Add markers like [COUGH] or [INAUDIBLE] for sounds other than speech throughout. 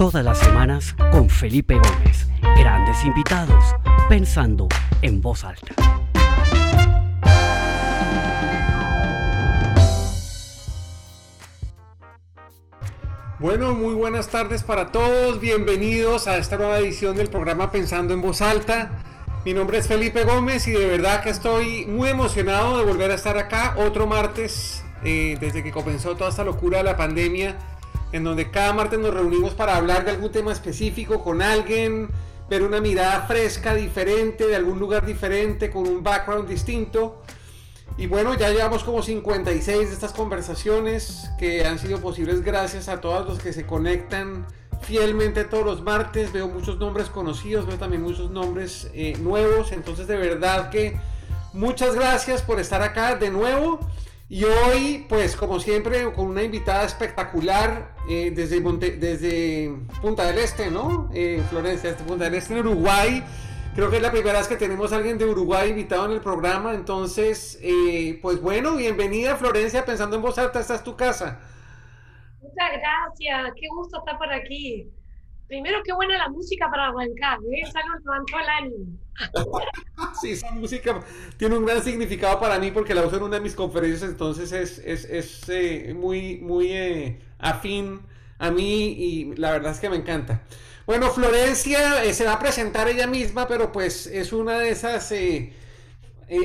todas las semanas con Felipe Gómez. Grandes invitados, pensando en voz alta. Bueno, muy buenas tardes para todos. Bienvenidos a esta nueva edición del programa Pensando en voz alta. Mi nombre es Felipe Gómez y de verdad que estoy muy emocionado de volver a estar acá otro martes eh, desde que comenzó toda esta locura de la pandemia, en donde cada martes nos reunimos para hablar de algún tema específico con alguien, ver una mirada fresca, diferente, de algún lugar diferente, con un background distinto. Y bueno, ya llevamos como 56 de estas conversaciones que han sido posibles gracias a todos los que se conectan fielmente todos los martes. Veo muchos nombres conocidos, veo también muchos nombres eh, nuevos. Entonces de verdad que muchas gracias por estar acá de nuevo. Y hoy, pues como siempre, con una invitada espectacular eh, desde, desde Punta del Este, ¿no? Eh, Florencia, desde Punta del Este en Uruguay. Creo que es la primera vez que tenemos a alguien de Uruguay invitado en el programa. Entonces, eh, pues bueno, bienvenida Florencia, pensando en voz alta, esta es tu casa. Muchas gracias, qué gusto estar por aquí. Primero, qué buena la música para arrancar, ¿eh? Esa nos levantó el ánimo. sí, esa música tiene un gran significado para mí porque la uso en una de mis conferencias, entonces es, es, es eh, muy, muy eh, afín a mí y la verdad es que me encanta. Bueno, Florencia eh, se va a presentar ella misma, pero pues es una de esas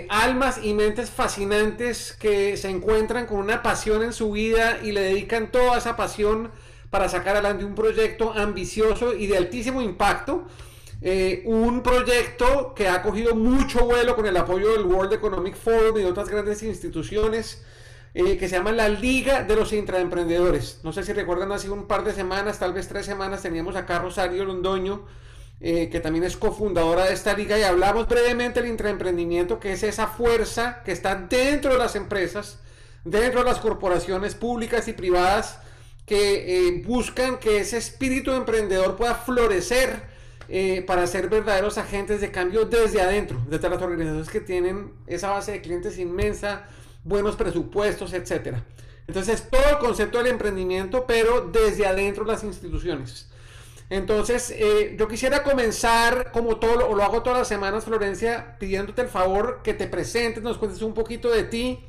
almas y mentes fascinantes que se encuentran con una pasión en su vida y le dedican toda esa pasión para sacar adelante un proyecto ambicioso y de altísimo impacto. Eh, un proyecto que ha cogido mucho vuelo con el apoyo del World Economic Forum y de otras grandes instituciones eh, que se llama la Liga de los Intraemprendedores. No sé si recuerdan, hace un par de semanas, tal vez tres semanas, teníamos acá a Rosario Londoño, eh, que también es cofundadora de esta liga, y hablamos brevemente del intraemprendimiento, que es esa fuerza que está dentro de las empresas, dentro de las corporaciones públicas y privadas, que eh, buscan que ese espíritu emprendedor pueda florecer eh, para ser verdaderos agentes de cambio desde adentro, desde las organizaciones que tienen esa base de clientes inmensa, buenos presupuestos, etc. Entonces, todo el concepto del emprendimiento, pero desde adentro las instituciones. Entonces, eh, yo quisiera comenzar, como todo, o lo hago todas las semanas, Florencia, pidiéndote el favor que te presentes, nos cuentes un poquito de ti,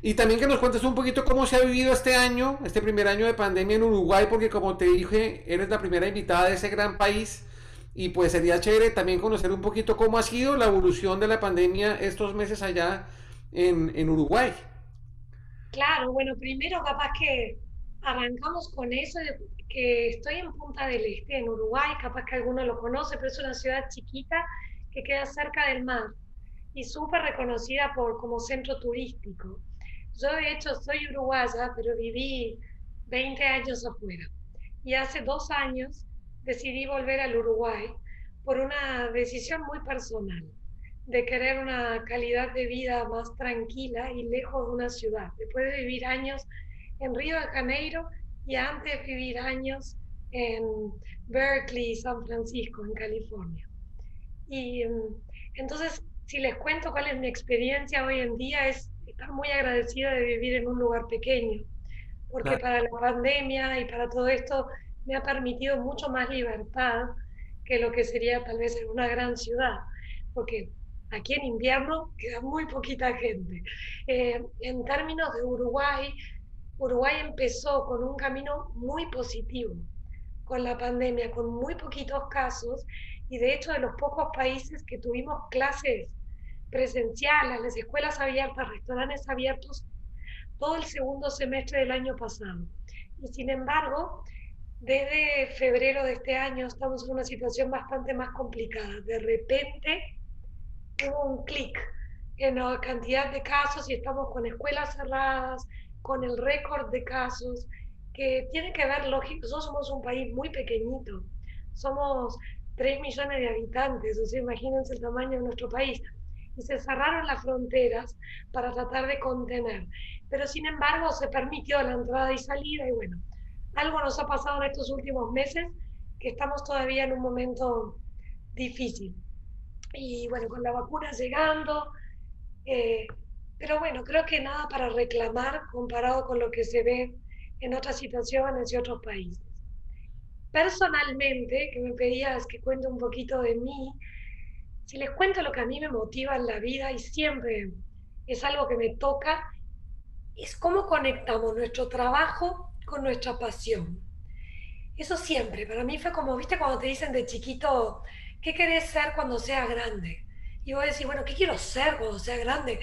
y también que nos cuentes un poquito cómo se ha vivido este año, este primer año de pandemia en Uruguay, porque como te dije, eres la primera invitada de ese gran país. Y pues sería chévere también conocer un poquito cómo ha sido la evolución de la pandemia estos meses allá en, en Uruguay. Claro, bueno, primero capaz que arrancamos con eso, que estoy en Punta del Este, en Uruguay, capaz que alguno lo conoce, pero es una ciudad chiquita que queda cerca del mar y súper reconocida por, como centro turístico. Yo de hecho soy uruguaya, pero viví 20 años afuera. Y hace dos años decidí volver al Uruguay por una decisión muy personal, de querer una calidad de vida más tranquila y lejos de una ciudad. Después de vivir años en Río de Janeiro y antes de vivir años en Berkeley, San Francisco, en California. Y mm, entonces, si les cuento cuál es mi experiencia hoy en día, es estar muy agradecida de vivir en un lugar pequeño, porque para la pandemia y para todo esto me ha permitido mucho más libertad que lo que sería tal vez en una gran ciudad, porque aquí en invierno queda muy poquita gente. Eh, en términos de Uruguay, Uruguay empezó con un camino muy positivo con la pandemia, con muy poquitos casos, y de hecho de los pocos países que tuvimos clases presenciales, las escuelas abiertas, restaurantes abiertos, todo el segundo semestre del año pasado. Y sin embargo, desde febrero de este año estamos en una situación bastante más complicada. De repente hubo un clic en la cantidad de casos y estamos con escuelas cerradas, con el récord de casos, que tiene que ver, lógico, nosotros somos un país muy pequeñito, somos 3 millones de habitantes, o sea, imagínense el tamaño de nuestro país y se cerraron las fronteras para tratar de contener. Pero sin embargo se permitió la entrada y salida y bueno, algo nos ha pasado en estos últimos meses que estamos todavía en un momento difícil. Y bueno, con la vacuna llegando, eh, pero bueno, creo que nada para reclamar comparado con lo que se ve en otras situaciones y otros países. personalmente, que me pedías que cuente un poquito de mí, si les cuento lo que a mí me motiva en la vida y siempre es algo que me toca, es cómo conectamos nuestro trabajo con nuestra pasión. Eso siempre, para mí fue como, viste, cuando te dicen de chiquito, ¿qué querés ser cuando seas grande? Y vos decís, bueno, ¿qué quiero ser cuando sea grande?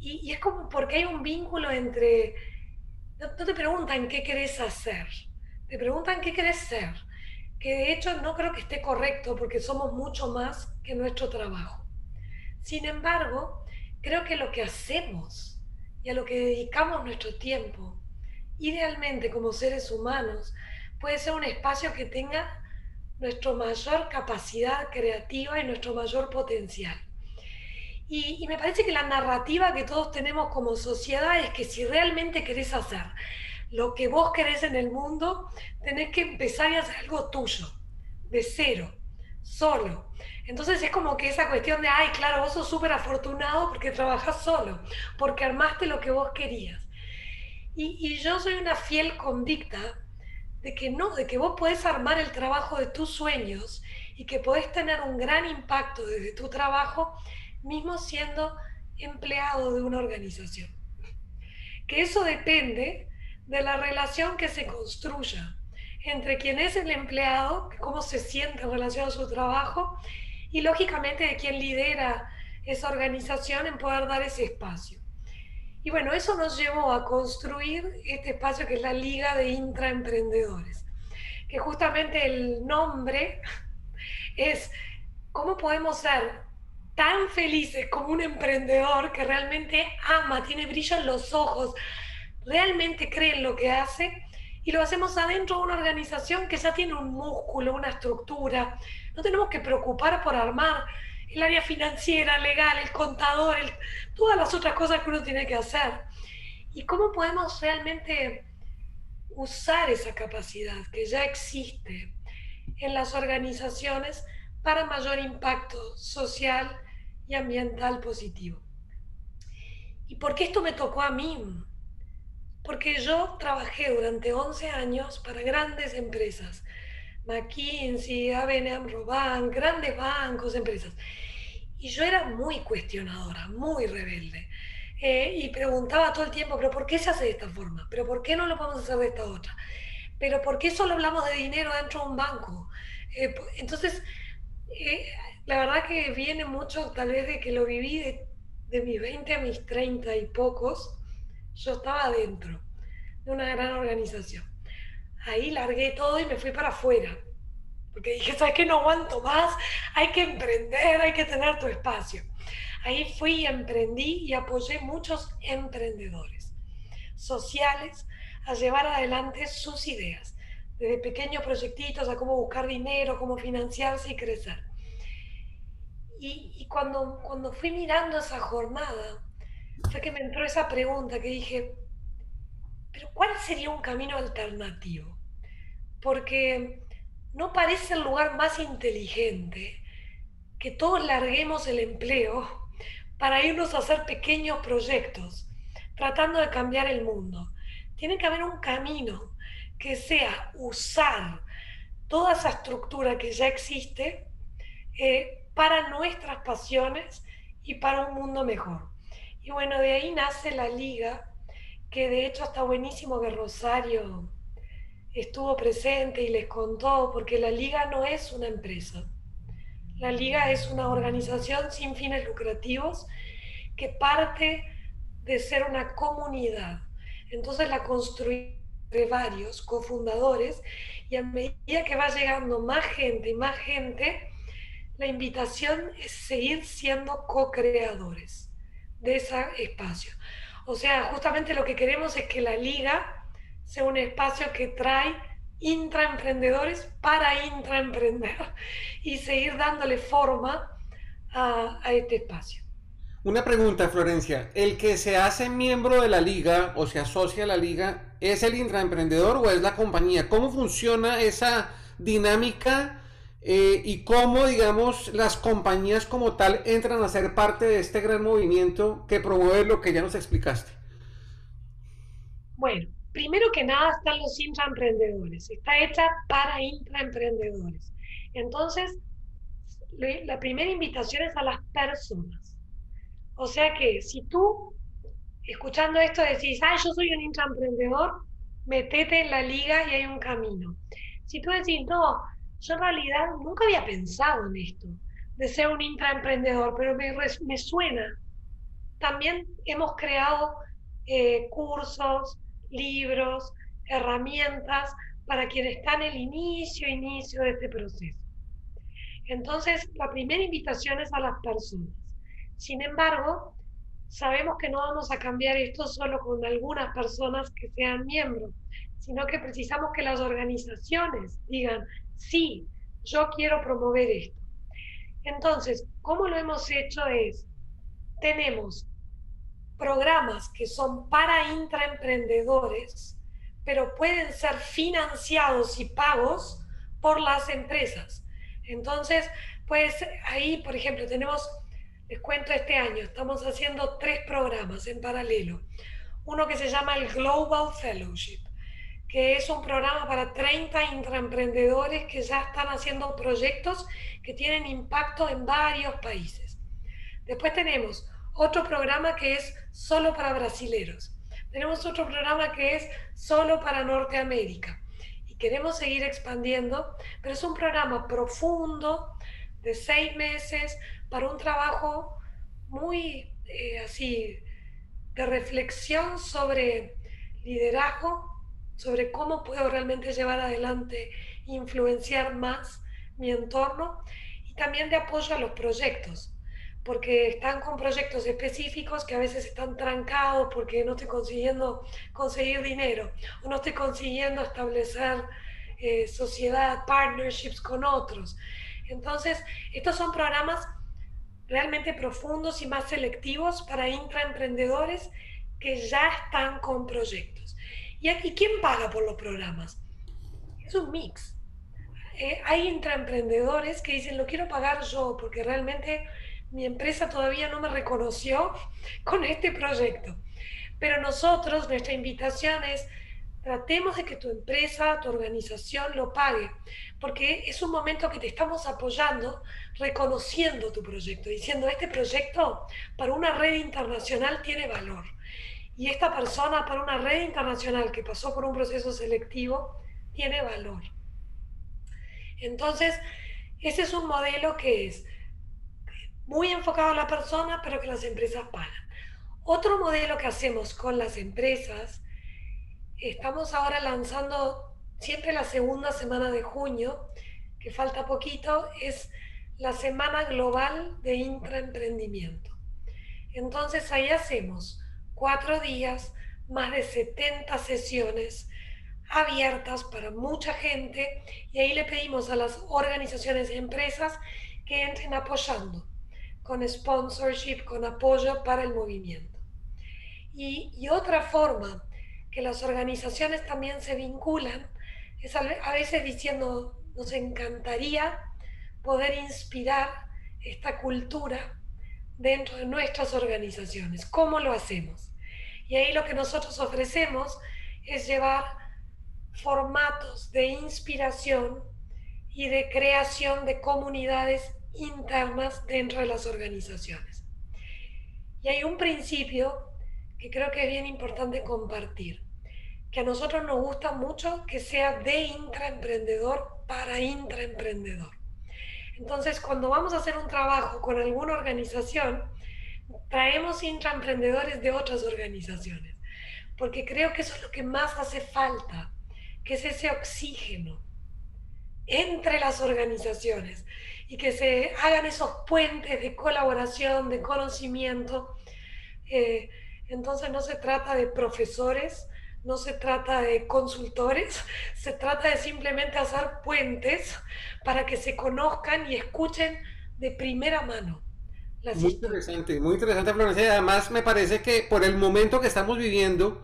Y, es como porque hay un vínculo entre, no, no te preguntan qué querés hacer, te preguntan qué querés ser que de hecho no creo que esté correcto porque somos mucho más que nuestro trabajo. Sin embargo, creo que lo que hacemos y a lo que dedicamos nuestro tiempo, idealmente como seres humanos, puede ser un espacio que tenga nuestra mayor capacidad creativa y nuestro mayor potencial. Y, y, me parece que la narrativa que todos tenemos como sociedad es que si realmente querés hacer lo que vos querés en el mundo, tenés que empezar a hacer algo tuyo, de cero, solo. Entonces es como que esa cuestión de, ay, claro, vos sos súper afortunado porque trabajás solo, porque armaste lo que vos querías. Y, y, yo soy una fiel convicta de que no, de que vos podés armar el trabajo de tus sueños y que podés tener un gran impacto desde tu trabajo, mismo siendo empleado de una organización. Que eso depende de la relación que se construya entre quien es el empleado, cómo se siente en relación a su trabajo, y lógicamente de quien lidera esa organización en poder dar ese espacio. Y bueno, eso nos llevó a construir este espacio que es la Liga de Intraemprendedores, que justamente el nombre [LAUGHS] es cómo podemos ser tan felices como un emprendedor que realmente ama, tiene brillo en los ojos, realmente cree en lo que hace y lo hacemos adentro de una organización que ya tiene un músculo, una estructura. No tenemos que preocupar por armar el área financiera, legal, el contador, todas las otras cosas que uno tiene que hacer. ¿Y cómo podemos realmente usar esa capacidad que ya existe en las organizaciones para mayor impacto social y ambiental positivo? ¿Y por qué esto me tocó a mí? Porque yo trabajé durante 11 años para grandes empresas, McKinsey, ABN Roban, grandes bancos, empresas. Y yo era muy cuestionadora, muy rebelde. Eh, y preguntaba todo el tiempo, pero ¿por qué se hace de esta forma? ¿Pero por qué no lo podemos hacer de esta otra? ¿Pero por qué solo hablamos de dinero dentro de un banco? Eh, entonces, eh, la verdad que viene mucho tal vez de que lo viví de, de mis 20 a mis 30 y pocos, yo estaba dentro de una gran organización. Ahí largué todo y me fui para afuera. Porque dije, ¿sabes qué? No aguanto más, hay que emprender, hay que tener tu espacio. Ahí fui y emprendí y apoyé muchos emprendedores sociales a llevar adelante sus ideas, desde pequeños proyectitos a cómo buscar dinero, cómo financiarse y crecer. Y, y cuando, cuando fui mirando esa jornada, fue que me entró esa pregunta que dije, pero ¿cuál sería un camino alternativo? Porque no parece el lugar más inteligente que todos larguemos el empleo para irnos a hacer pequeños proyectos, tratando de cambiar el mundo. Tiene que haber un camino que sea usar toda esa estructura que ya existe eh, para nuestras pasiones y para un mundo mejor. Y bueno, de ahí nace la liga, que de hecho está buenísimo que Rosario estuvo presente y les contó, porque la liga no es una empresa. La liga es una organización sin fines lucrativos que parte de ser una comunidad. Entonces la construí de varios cofundadores y a medida que va llegando más gente y más gente, la invitación es seguir siendo co-creadores de ese espacio. O sea, justamente lo que queremos es que la liga sea un espacio que trae intraemprendedores para intraemprender y seguir dándole forma a, a este espacio. Una pregunta, Florencia. ¿El que se hace miembro de la liga o se asocia a la liga es el intraemprendedor o es la compañía? ¿Cómo funciona esa dinámica eh, y cómo, digamos, las compañías como tal entran a ser parte de este gran movimiento que promueve lo que ya nos explicaste. Bueno, primero que nada están los intraemprendedores, está hecha para intraemprendedores. Entonces, la primera invitación es a las personas. O sea que si tú, escuchando esto, decís, ah, yo soy un intraemprendedor, metete en la liga y hay un camino. Si tú decís, no, yo en realidad nunca había pensado en esto, de ser un intraemprendedor, pero me, me suena. También hemos creado eh, cursos, libros, herramientas para quienes están en el inicio, inicio de este proceso. Entonces, la primera invitación es a las personas. Sin embargo, sabemos que no vamos a cambiar esto solo con algunas personas que sean miembros, sino que precisamos que las organizaciones digan, sí, yo quiero promover esto. Entonces, ¿cómo lo hemos hecho? Es, tenemos programas que son para intraemprendedores, pero pueden ser financiados y pagos por las empresas. Entonces, pues ahí, por ejemplo, tenemos, les cuento este año, estamos haciendo tres programas en paralelo. Uno que se llama el Global Fellowship, que es un programa para 30 intraemprendedores que ya están haciendo proyectos que tienen impacto en varios países. Después tenemos otro programa que es solo para brasileros. Tenemos otro programa que es solo para Norteamérica queremos seguir expandiendo, pero es un programa profundo de seis meses para un trabajo muy eh, así de reflexión sobre liderazgo, sobre cómo puedo realmente llevar adelante, influenciar más mi entorno y también de apoyo a los proyectos porque están con proyectos específicos que a veces están trancados porque no estoy consiguiendo conseguir dinero o no estoy consiguiendo establecer eh, sociedad, partnerships con otros. Entonces, estos son programas realmente profundos y más selectivos para intraemprendedores que ya están con proyectos. ¿Y aquí quién paga por los programas? Es un mix. Eh, hay intraemprendedores que dicen, lo quiero pagar yo porque realmente mi empresa todavía no me reconoció con este proyecto. Pero nosotros, nuestra invitación es, tratemos de que tu empresa, tu organización lo pague, porque es un momento que te estamos apoyando, reconociendo tu proyecto, diciendo, este proyecto para una red internacional tiene valor. Y esta persona para una red internacional que pasó por un proceso selectivo tiene valor. Entonces, ese es un modelo que es muy enfocado a la persona, pero que las empresas pagan. Otro modelo que hacemos con las empresas, estamos ahora lanzando siempre la segunda semana de junio, que falta poquito, es la Semana Global de Intraemprendimiento. Entonces ahí hacemos cuatro días, más de 70 sesiones abiertas para mucha gente y ahí le pedimos a las organizaciones y empresas que entren apoyando con sponsorship, con apoyo para el movimiento. Y, otra forma que las organizaciones también se vinculan es a, a veces diciendo, nos encantaría poder inspirar esta cultura dentro de nuestras organizaciones. ¿Cómo lo hacemos? Y ahí lo que nosotros ofrecemos es llevar formatos de inspiración y de creación de comunidades internas dentro de las organizaciones. Y hay un principio que creo que es bien importante compartir, que a nosotros nos gusta mucho que sea de intraemprendedor para intraemprendedor. Entonces, cuando vamos a hacer un trabajo con alguna organización, traemos intraemprendedores de otras organizaciones, porque creo que eso es lo que más hace falta, que es ese oxígeno entre las organizaciones y que se hagan esos puentes de colaboración, de conocimiento. Eh, entonces no se trata de profesores, no se trata de consultores, se trata de simplemente hacer puentes para que se conozcan y escuchen de primera mano. muy interesante, muy interesante, Florencia. Además, me parece que por el momento que estamos viviendo,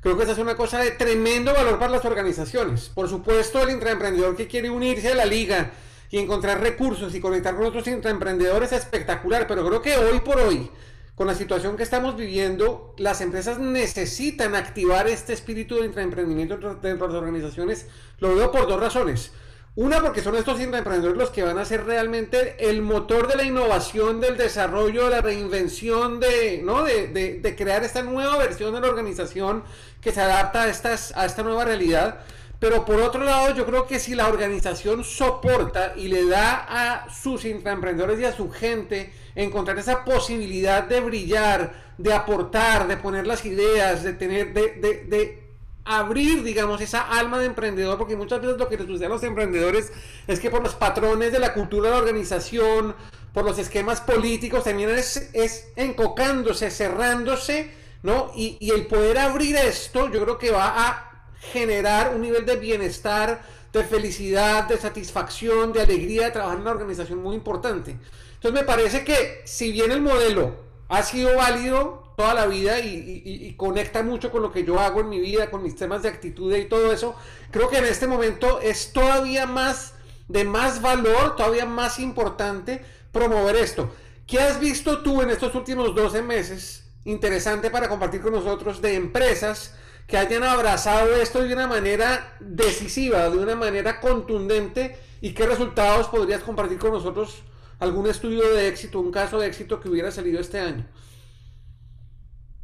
creo que esa es una cosa de tremendo valor para las organizaciones. Por supuesto, el intraemprendedor que quiere unirse a la liga, y encontrar recursos y conectar con otros emprendedores es espectacular, pero creo que hoy por hoy, con la situación que estamos viviendo, las empresas necesitan activar este espíritu de intraemprendimiento dentro de las organizaciones. Lo veo por dos razones. Una, porque son estos intraemprendedores los que van a ser realmente el motor de la innovación, del desarrollo, de la reinvención, de, ¿no? de, de, crear esta nueva versión de la organización que se adapta a, a esta nueva realidad. Pero por otro lado, yo creo que si la organización soporta y le da a sus intraemprendedores y a su gente encontrar esa posibilidad de brillar, de aportar, de poner las ideas, de tener, de, de, de abrir, digamos, esa alma de emprendedor, porque muchas veces lo que les sucede a los emprendedores es que por los patrones de la cultura de la organización, por los esquemas políticos, también es, es encocándose, cerrándose, ¿no? Y, y, el poder abrir esto, yo creo que va a generar un nivel de bienestar, de felicidad, de satisfacción, de alegría de trabajar en una organización muy importante. Entonces me parece que si bien el modelo ha sido válido toda la vida y, conecta mucho con lo que yo hago en mi vida, con mis temas de actitud y todo eso, creo que en este momento es todavía más de más valor, todavía más importante promover esto. ¿Qué has visto tú en estos últimos 12 meses interesante para compartir con nosotros de empresas que hayan abrazado esto de una manera decisiva, de una manera contundente y qué resultados podrías compartir con nosotros? ¿Algún estudio de éxito, un caso de éxito que hubiera salido este año?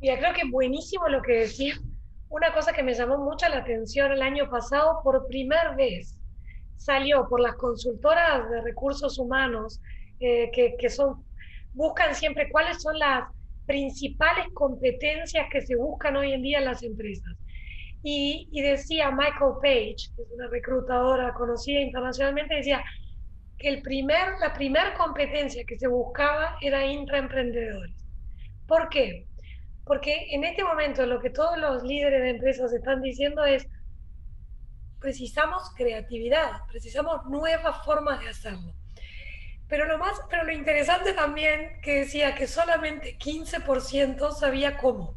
Mira, creo que buenísimo lo que decía. Una cosa que me llamó mucho la atención el año pasado, por primera vez salió por las consultoras de recursos humanos eh, que, que buscan siempre cuáles son las principales competencias que se buscan hoy en día en las empresas. Y, decía Michael Page, que es una reclutadora conocida internacionalmente, decía que el primer, la primera competencia que se buscaba era intraemprendedores. ¿Por qué? Porque en este momento lo que todos los líderes de empresas están diciendo es, precisamos creatividad, precisamos nuevas formas de hacerlo. Pero lo, más, pero lo interesante también que decía que solamente 15% sabía cómo.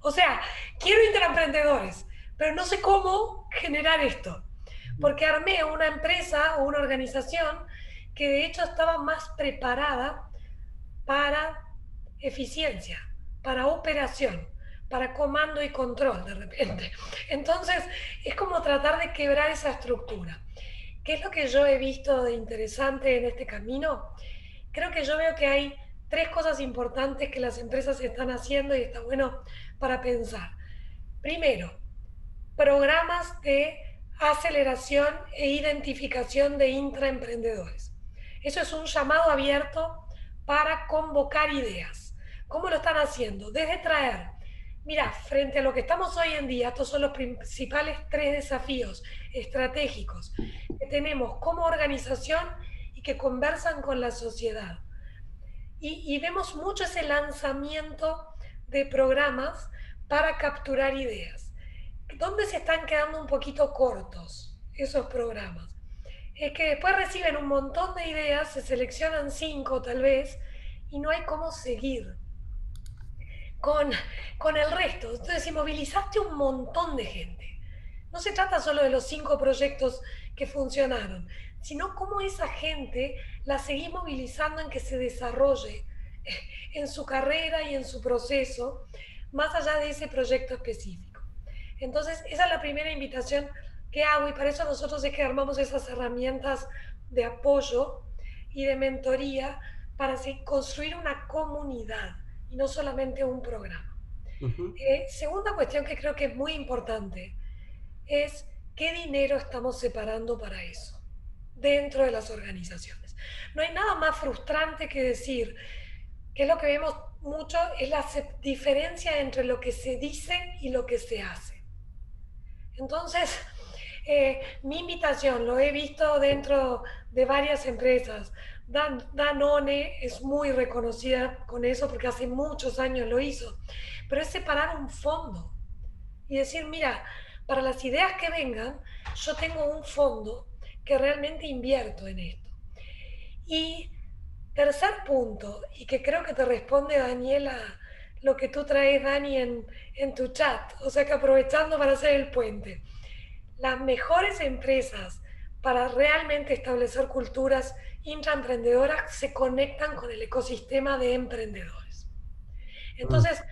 O sea, quiero intraemprendedores, pero no sé cómo generar esto. Porque armé una empresa o una organización que de hecho estaba más preparada para eficiencia, para operación, para comando y control de repente. [LAUGHS] Entonces, es como tratar de quebrar esa estructura. ¿Qué es lo que yo he visto de interesante en este camino? Creo que yo veo que hay tres cosas importantes que las empresas están haciendo y está bueno para pensar. Primero, programas de aceleración e identificación de intraemprendedores. Eso es un llamado abierto para convocar ideas ¿Cómo lo están haciendo? Desde traer, mira, frente a lo que estamos hoy en día, estos son los principales tres desafíos estratégicos que tenemos como organización y que conversan con la sociedad. Y, vemos mucho ese lanzamiento de programas para capturar ideas. ¿Dónde se están quedando un poquito cortos esos programas? Es que después reciben un montón de ideas, se seleccionan cinco tal vez, y no hay cómo seguir con, con el resto. Entonces, si movilizaste un montón de gente, no se trata solo de los cinco proyectos que funcionaron, sino cómo esa gente la seguís movilizando en que se desarrolle en su carrera y en su proceso, más allá de ese proyecto específico. Entonces, esa es la primera invitación que hago y para eso nosotros es que armamos esas herramientas de apoyo y de mentoría para construir una comunidad y no solamente un programa. Eh, segunda cuestión que creo que es muy importante es qué dinero estamos separando para eso dentro de las organizaciones. No hay nada más frustrante que decir que lo que vemos mucho es la diferencia entre lo que se dice y lo que se hace. Entonces, eh, mi invitación, lo he visto dentro de varias empresas, Dan, Danone es muy reconocida con eso porque hace muchos años lo hizo, pero es separar un fondo y decir, mira, para las ideas que vengan, yo tengo un fondo que realmente invierto en esto. Y tercer punto, y que creo que te responde Daniela lo que tú traes, Dani, en, en tu chat, o sea que aprovechando para hacer el puente, las mejores empresas para realmente establecer culturas intraemprendedoras se conectan con el ecosistema de emprendedores. Entonces,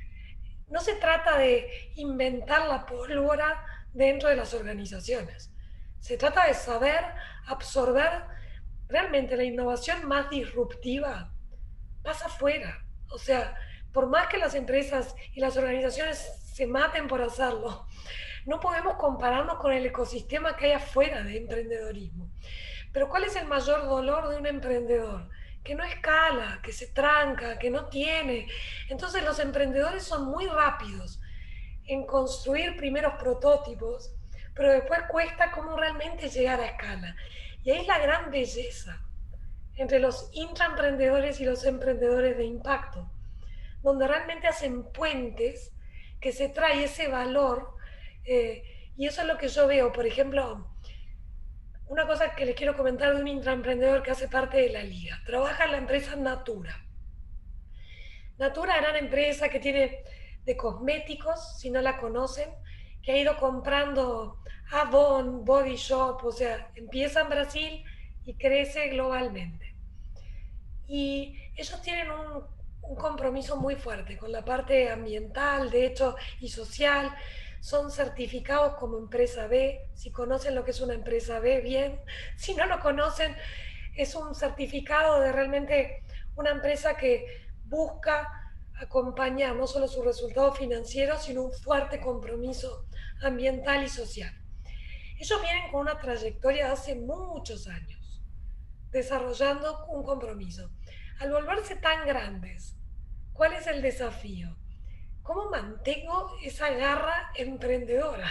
no se trata de inventar la pólvora dentro de las organizaciones. Se trata de saber absorber realmente la innovación más disruptiva pasa afuera. O sea, por más que las empresas y las organizaciones se maten por hacerlo, no podemos compararnos con el ecosistema que hay afuera de emprendedorismo. Pero ¿cuál es el mayor dolor de un emprendedor? Que no escala, que se tranca, que no tiene. Entonces los emprendedores son muy rápidos en construir primeros prototipos, pero después cuesta cómo realmente llegar a escala. Y ahí es la gran belleza entre los intraemprendedores y los emprendedores de impacto, donde realmente hacen puentes que se trae ese valor. Eh, y eso es lo que yo veo, por ejemplo, una cosa que les quiero comentar de un intraemprendedor que hace parte de la liga. Trabaja en la empresa Natura. Natura, gran empresa que tiene de cosméticos, si no la conocen, que ha ido comprando Avon, Body Shop, o sea, empieza en Brasil y crece globalmente. Y ellos tienen un, un compromiso muy fuerte con la parte ambiental, de hecho, y social son certificados como empresa B. Si conocen lo que es una empresa B, bien. [LAUGHS] Si no lo conocen, es un certificado de realmente una empresa que busca acompañar no solo sus resultados financieros, sino un fuerte compromiso ambiental y social. Ellos vienen con una trayectoria de hace muchos años, desarrollando un compromiso. Al volverse tan grandes, ¿cuál es el desafío? ¿cómo mantengo esa garra emprendedora?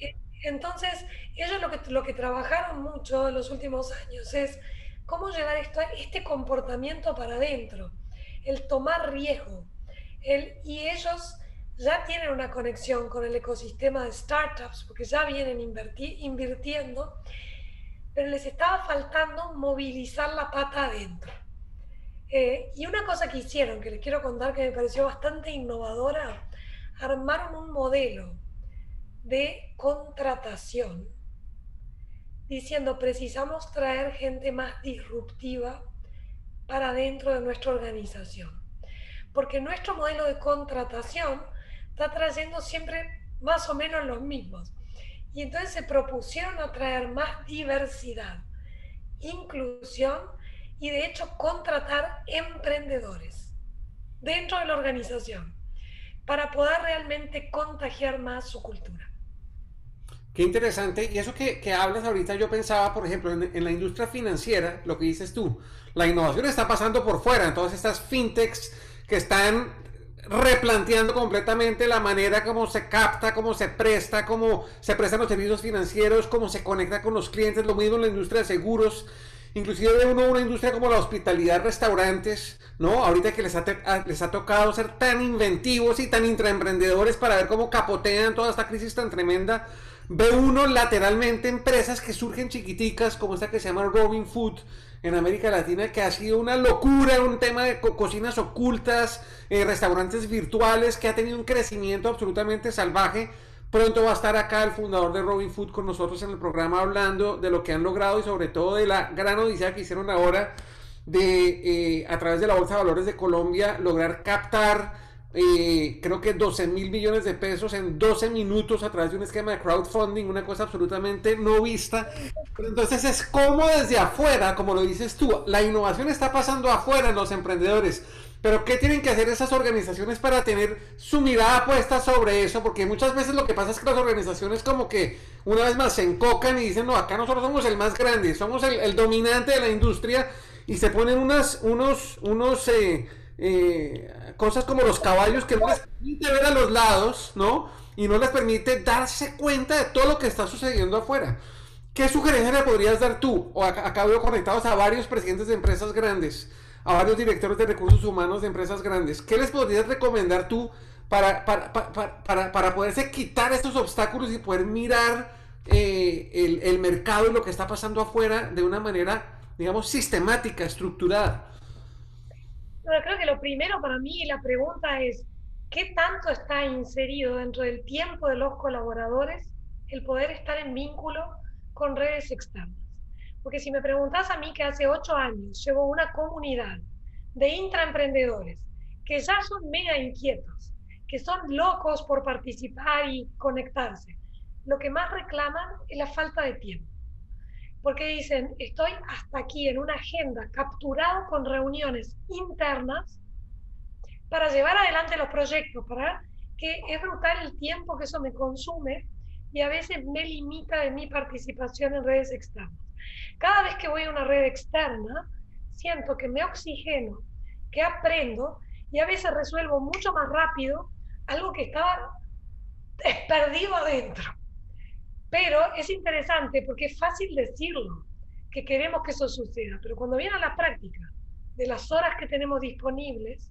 Eh, entonces, ellos lo que, lo que trabajaron mucho en los últimos años es cómo llevar esto, este comportamiento para adentro, el tomar riesgo. El, y ellos ya tienen una conexión con el ecosistema de startups, porque ya vienen invirtiendo, pero les estaba faltando movilizar la pata adentro. Eh, y una cosa que hicieron, que les quiero contar que me pareció bastante innovadora, armaron un modelo de contratación diciendo precisamos traer gente más disruptiva para dentro de nuestra organización. Porque nuestro modelo de contratación está trayendo siempre más o menos los mismos. Y entonces se propusieron a traer más diversidad, inclusión y de hecho contratar emprendedores dentro de la organización para poder realmente contagiar más su cultura. Qué interesante. Y eso que, que hablas ahorita, yo pensaba, por ejemplo, en, la industria financiera, lo que dices tú, la innovación está pasando por fuera, en todas estas fintechs que están replanteando completamente la manera como se capta, cómo se presta, cómo se prestan los servicios financieros, cómo se conecta con los clientes, lo mismo en la industria de seguros. Inclusive uno una industria como la hospitalidad, restaurantes, ¿no? Ahorita que les ha, les ha tocado ser tan inventivos y tan intraemprendedores para ver cómo capotean toda esta crisis tan tremenda, ve uno lateralmente empresas que surgen chiquiticas, como esta que se llama Robin Food en América Latina, que ha sido una locura, un tema de cocinas ocultas, eh, restaurantes virtuales, que ha tenido un crecimiento absolutamente salvaje. Pronto va a estar acá el fundador de Robin Food con nosotros en el programa hablando de lo que han logrado y sobre todo de la gran odisea que hicieron ahora de eh, a través de la Bolsa de Valores de Colombia lograr captar eh, creo que 12 mil millones de pesos en 12 minutos a través de un esquema de crowdfunding, una cosa absolutamente no vista. entonces es como desde afuera, como lo dices tú, la innovación está pasando afuera en los emprendedores. Pero ¿qué tienen que hacer esas organizaciones para tener su mirada puesta sobre eso? Porque muchas veces lo que pasa es que las organizaciones como que una vez más se encocan y dicen, no, acá nosotros somos el más grande, somos el, dominante de la industria y se ponen unas, unos, unos, eh, eh, cosas como los caballos que no les permite ver a los lados, ¿no? Y no les permite darse cuenta de todo lo que está sucediendo afuera. ¿Qué sugerencia le podrías dar tú? O acá conectados a varios presidentes de empresas grandes a varios directores de recursos humanos de empresas grandes. ¿Qué les podrías recomendar tú para, para, para, para poderse quitar estos obstáculos y poder mirar eh, el, el, mercado y lo que está pasando afuera de una manera, digamos, sistemática, estructurada? Creo que lo primero para mí la pregunta es, ¿qué tanto está inserido dentro del tiempo de los colaboradores el poder estar en vínculo con redes externas? Porque si me preguntas a mí que hace ocho años llevo una comunidad de intraemprendedores que ya son mega inquietos, que son locos por participar y conectarse. Lo que más reclaman es la falta de tiempo. Porque dicen, estoy hasta aquí en una agenda, capturado con reuniones internas para llevar adelante los proyectos, para que es brutal el tiempo que eso me consume y a veces me limita de mi participación en redes externas. Cada vez que voy a una red externa, siento que me oxigeno, que aprendo y a veces resuelvo mucho más rápido algo que estaba [LAUGHS] perdido adentro. Pero es interesante porque es fácil decirlo, que queremos que eso suceda, pero cuando viene a la práctica de las horas que tenemos disponibles,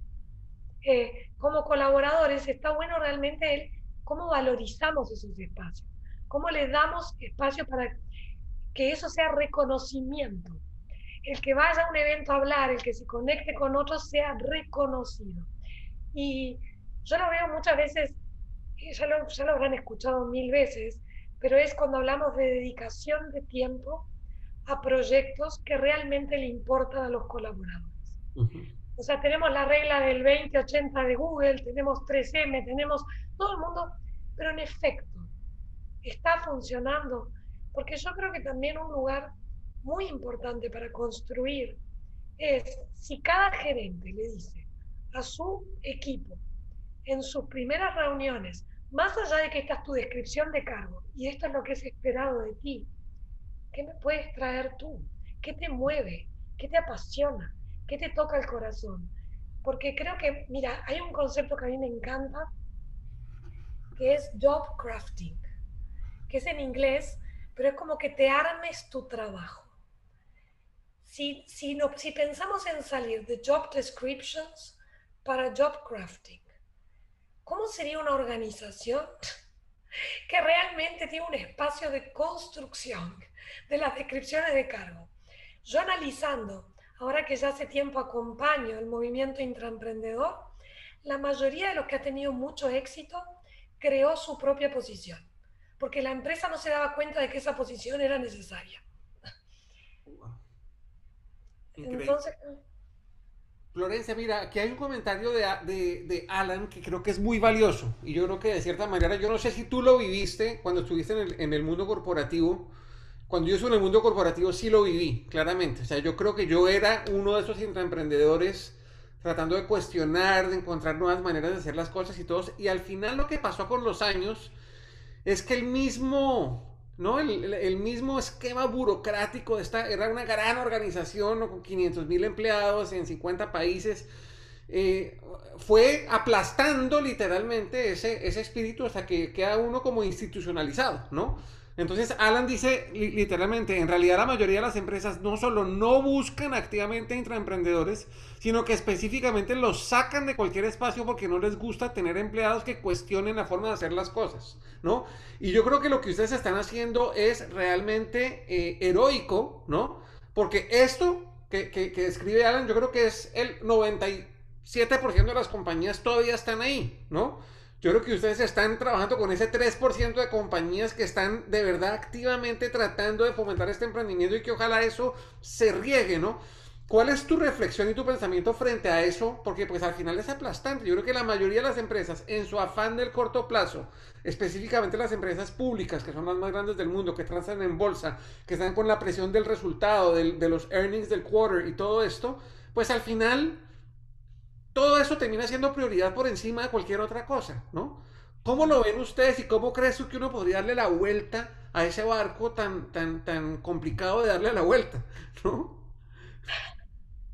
eh, como colaboradores, está bueno realmente el cómo valorizamos esos espacios, cómo le damos espacio para que eso sea reconocimiento. El que vaya a un evento a hablar, el que se conecte con otros, sea reconocido. Y yo lo veo muchas veces, ya lo, ya lo habrán escuchado mil veces, pero es cuando hablamos de dedicación de tiempo a proyectos que realmente le importan a los colaboradores. O sea, tenemos la regla del 20-80 de Google, tenemos 3M, tenemos todo el mundo, pero en efecto, está funcionando porque yo creo que también un lugar muy importante para construir es si cada gerente le dice a su equipo en sus primeras reuniones, más allá de que esta es tu descripción de cargo y esto es lo que es esperado de ti, ¿qué me puedes traer tú? ¿Qué te mueve? ¿Qué te apasiona? ¿Qué te toca el corazón? Porque creo que, mira, hay un concepto que a mí me encanta, que es job crafting, que es en inglés pero es como que te armes tu trabajo. Si, si, no, si pensamos en salir de job descriptions para job crafting, ¿cómo sería una organización [LAUGHS] que realmente tiene un espacio de construcción de las descripciones de cargo? Yo analizando, ahora que ya hace tiempo acompaño el movimiento intraemprendedor, la mayoría de los que ha tenido mucho éxito creó su propia posición porque la empresa no se daba cuenta de que esa posición era necesaria. Entonces... Florencia, mira, aquí hay un comentario de, de, Alan que creo que es muy valioso y yo creo que de cierta manera, yo no sé si tú lo viviste cuando estuviste en el, en el mundo corporativo, cuando yo estuve en el mundo corporativo sí lo viví, claramente. O sea, yo creo que yo era uno de esos emprendedores tratando de cuestionar, de encontrar nuevas maneras de hacer las cosas y todos. Y al final lo que pasó con los años es que el mismo, ¿no? El, mismo esquema burocrático de esta, era una gran organización con 500 mil empleados en 50 países, eh, fue aplastando literalmente ese, ese espíritu hasta que queda uno como institucionalizado, ¿no? Entonces Alan dice literalmente, en realidad la mayoría de las empresas no solo no buscan activamente intraemprendedores, sino que específicamente los sacan de cualquier espacio porque no les gusta tener empleados que cuestionen la forma de hacer las cosas, ¿no? Y yo creo que lo que ustedes están haciendo es realmente eh, heroico, ¿no? Porque esto que, que, que Alan, yo creo que es el 97% de las compañías todavía están ahí, ¿no? Yo creo que ustedes están trabajando con ese 3% de compañías que están de verdad activamente tratando de fomentar este emprendimiento y que ojalá eso se riegue, ¿no? ¿Cuál es tu reflexión y tu pensamiento frente a eso? Porque pues al final es aplastante. Yo creo que la mayoría de las empresas, en su afán del corto plazo, específicamente las empresas públicas, que son las más grandes del mundo, que transan en bolsa, que están con la presión del resultado, de los earnings del quarter y todo esto, pues al final todo eso termina siendo prioridad por encima de cualquier otra cosa, ¿no? ¿Cómo lo ven ustedes y cómo crees tú que uno podría darle la vuelta a ese barco tan, tan, tan complicado de darle la vuelta, [LAUGHS] ¿no?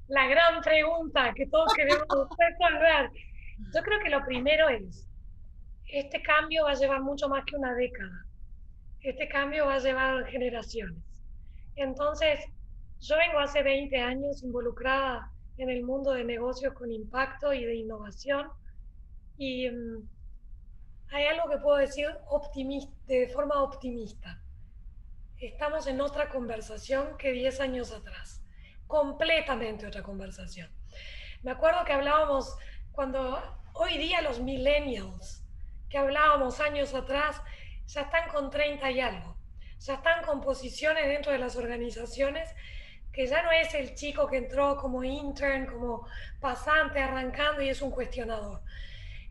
La gran pregunta que todos queremos resolver. Yo creo que lo primero es, este cambio va a llevar mucho más que una década. Este cambio va a llevar generaciones. Entonces, yo vengo hace 20 años involucrada en el mundo de negocios con impacto y de innovación. Y mm, hay algo que puedo decir de forma optimista. Estamos en otra conversación que 10 años atrás, completamente otra conversación. Me acuerdo que hablábamos cuando hoy día los millennials, que hablábamos años atrás, ya están con 30 y algo, ya están con posiciones dentro de las organizaciones que ya no es el chico que entró como intern, como pasante, arrancando y es un cuestionador.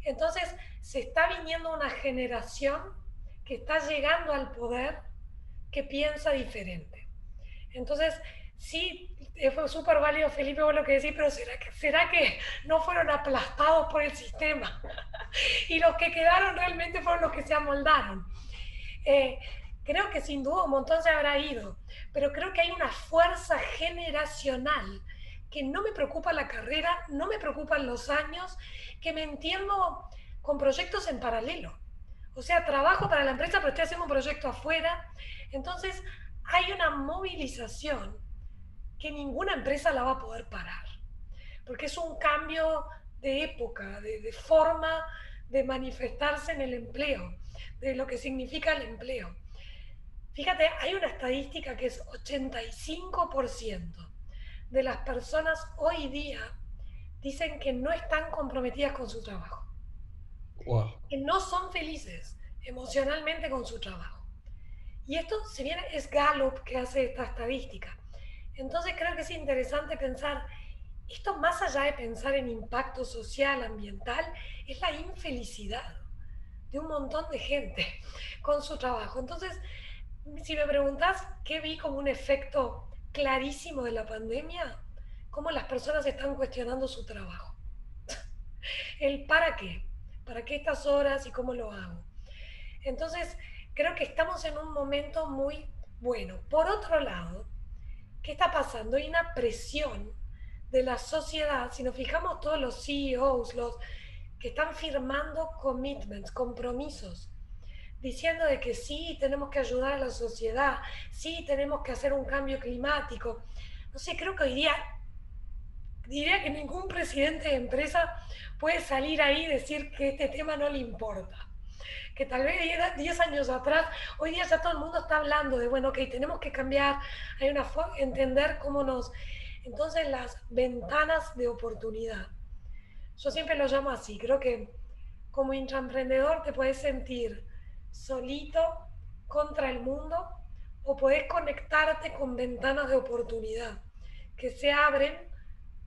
Entonces, se está viniendo una generación que está llegando al poder que piensa diferente. Entonces, sí, fue súper válido, Felipe, lo que decís, pero ¿será que, ¿será que no fueron aplastados por el sistema? [LAUGHS] y los que quedaron realmente fueron los que se amoldaron. Eh, creo que sin duda un montón se habrá ido, pero creo que hay una fuerza generacional que no me preocupa la carrera, no me preocupan los años, que me entiendo con proyectos en paralelo. O sea, trabajo para la empresa, pero estoy haciendo un proyecto afuera. Entonces, hay una movilización que ninguna empresa la va a poder parar, porque es un cambio de época, de, forma de manifestarse en el empleo, de lo que significa el empleo. Fíjate, hay una estadística que es 85% de las personas hoy día dicen que no están comprometidas con su trabajo. Que no son felices emocionalmente con su trabajo. Y esto, si bien es Gallup que hace esta estadística, entonces creo que es interesante pensar, esto más allá de pensar en impacto social, ambiental, es la infelicidad de un montón de gente con su trabajo. Entonces, si me preguntas qué vi como un efecto clarísimo de la pandemia, cómo las personas están cuestionando su trabajo. [LAUGHS] El para qué, para qué estas horas y cómo lo hago. Entonces, creo que estamos en un momento muy bueno. Por otro lado, ¿qué está pasando? Hay una presión de la sociedad, si nos fijamos todos los CEOs, los que están firmando commitments, compromisos, diciendo de que sí, tenemos que ayudar a la sociedad, sí, tenemos que hacer un cambio climático. No sé, creo que hoy día diría que ningún presidente de empresa puede salir ahí y decir que este tema no le importa que tal vez 10 años atrás, hoy día ya todo el mundo está hablando de, bueno, ok, tenemos que cambiar, hay una forma, entender cómo nos... Entonces las ventanas de oportunidad. Yo siempre lo llamo así, creo que como intraemprendedor te puedes sentir solito contra el mundo o puedes conectarte con ventanas de oportunidad que se abren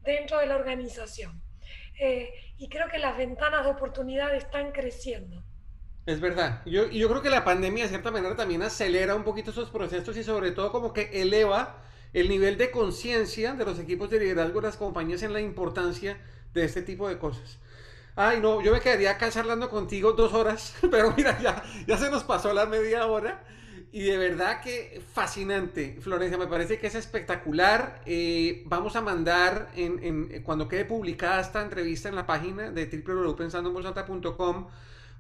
dentro de la organización. Eh, y creo que las ventanas de oportunidad están creciendo. Es verdad. Yo, yo creo que la pandemia de cierta manera también acelera un poquito esos procesos y sobre todo como que eleva el nivel de conciencia de los equipos de liderazgo de las compañías en la importancia de este tipo de cosas. Ay, no, yo me quedaría acá charlando contigo dos horas, [LAUGHS] pero mira, ya, ya se nos pasó la media hora. Y de verdad que fascinante, Florencia, me parece que es espectacular. Eh, vamos a mandar, en, cuando quede publicada esta entrevista en la página de www.pensandoenvosalta.com,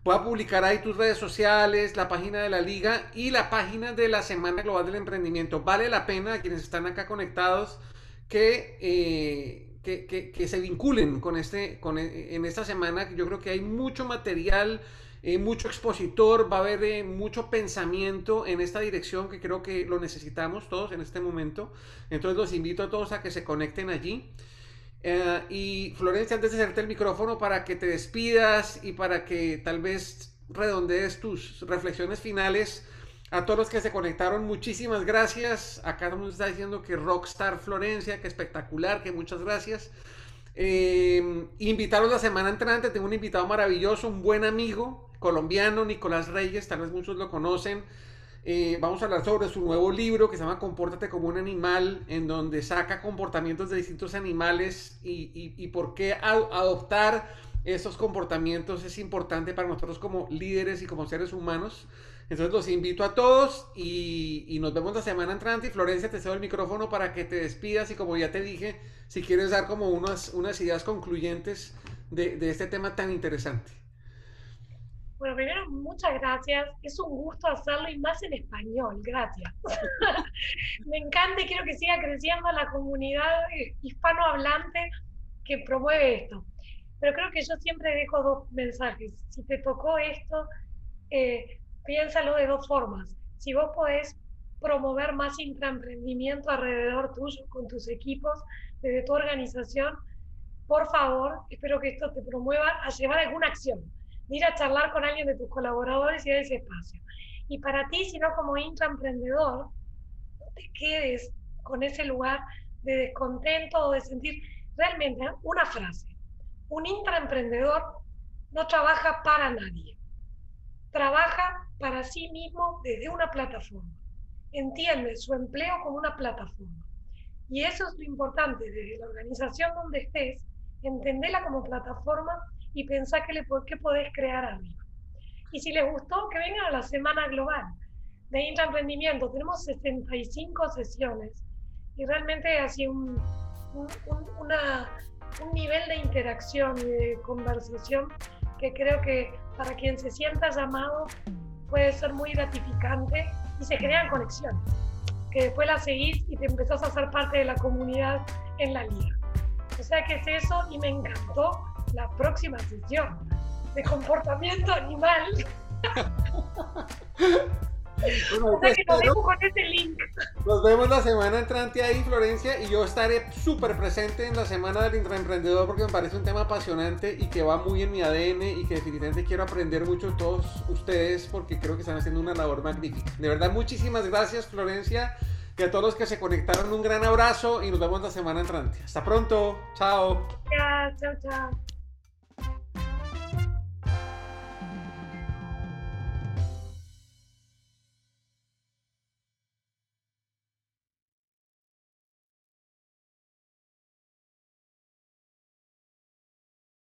Voy a publicar ahí tus redes sociales, la página de la liga y la página de la Semana Global del Emprendimiento. Vale la pena a quienes están acá conectados que, eh, que, se vinculen con este, con, e, en esta semana. Yo creo que hay mucho material, eh, mucho expositor, va a haber eh, mucho pensamiento en esta dirección que creo que lo necesitamos todos en este momento. Entonces los invito a todos a que se conecten allí. Eh, y Florencia, antes de hacerte el micrófono para que te despidas y para que tal vez redondees tus reflexiones finales a todos los que se conectaron, muchísimas gracias. Acá nos está diciendo que Rockstar Florencia, que espectacular, que muchas gracias. Eh, invitaros la semana entrante, tengo un invitado maravilloso, un buen amigo colombiano, Nicolás Reyes, tal vez muchos lo conocen. Eh, vamos a hablar sobre su nuevo libro que se llama Compórtate como un animal, en donde saca comportamientos de distintos animales y, por qué adoptar esos comportamientos es importante para nosotros como líderes y como seres humanos. Entonces los invito a todos y, nos vemos la semana entrante. Y Florencia, te cedo el micrófono para que te despidas y como ya te dije, si quieres dar como unas, ideas concluyentes de este tema tan interesante. Bueno, primero, muchas gracias. Es un gusto hacerlo y más en español. Gracias. [LAUGHS] Me encanta y quiero que siga creciendo la comunidad hispanohablante que promueve esto. Pero creo que yo siempre dejo dos mensajes. Si te tocó esto, eh, piénsalo de dos formas. Si vos podés promover más intraemprendimiento alrededor tuyo, con tus equipos, desde tu organización, por favor, espero que esto te promueva a llevar alguna acción ir a charlar con alguien de tus colaboradores y dar ese espacio. Y para ti, si no como intraemprendedor, no te quedes con ese lugar de descontento o de sentir realmente una frase. Un intraemprendedor no trabaja para nadie, trabaja para sí mismo desde una plataforma. Entiende su empleo como una plataforma. Y eso es lo importante, desde la organización donde estés, entenderla como plataforma y pensar qué, le, qué podés crear arriba. Y si les gustó, que vengan a la Semana Global de Intraemprendimiento. Tenemos 65 sesiones y realmente así un, un nivel de interacción y de conversación que creo que para quien se sienta llamado puede ser muy gratificante y se crean conexiones, que después las seguís y te empezás a hacer parte de la comunidad en la liga. O sea que es eso y me encantó la próxima sesión de comportamiento animal. [LAUGHS] o sea que nos vemos con ese link. Nos vemos la semana entrante ahí, Florencia, y yo estaré súper presente en la semana del intraemprendedor porque me parece un tema apasionante y que va muy en mi ADN y que definitivamente quiero aprender mucho de todos ustedes porque creo que están haciendo una labor magnífica. De verdad, muchísimas gracias, Florencia. Y a todos los que se conectaron, un gran abrazo y nos vemos la semana entrante. Hasta pronto. Chao. chao, chao.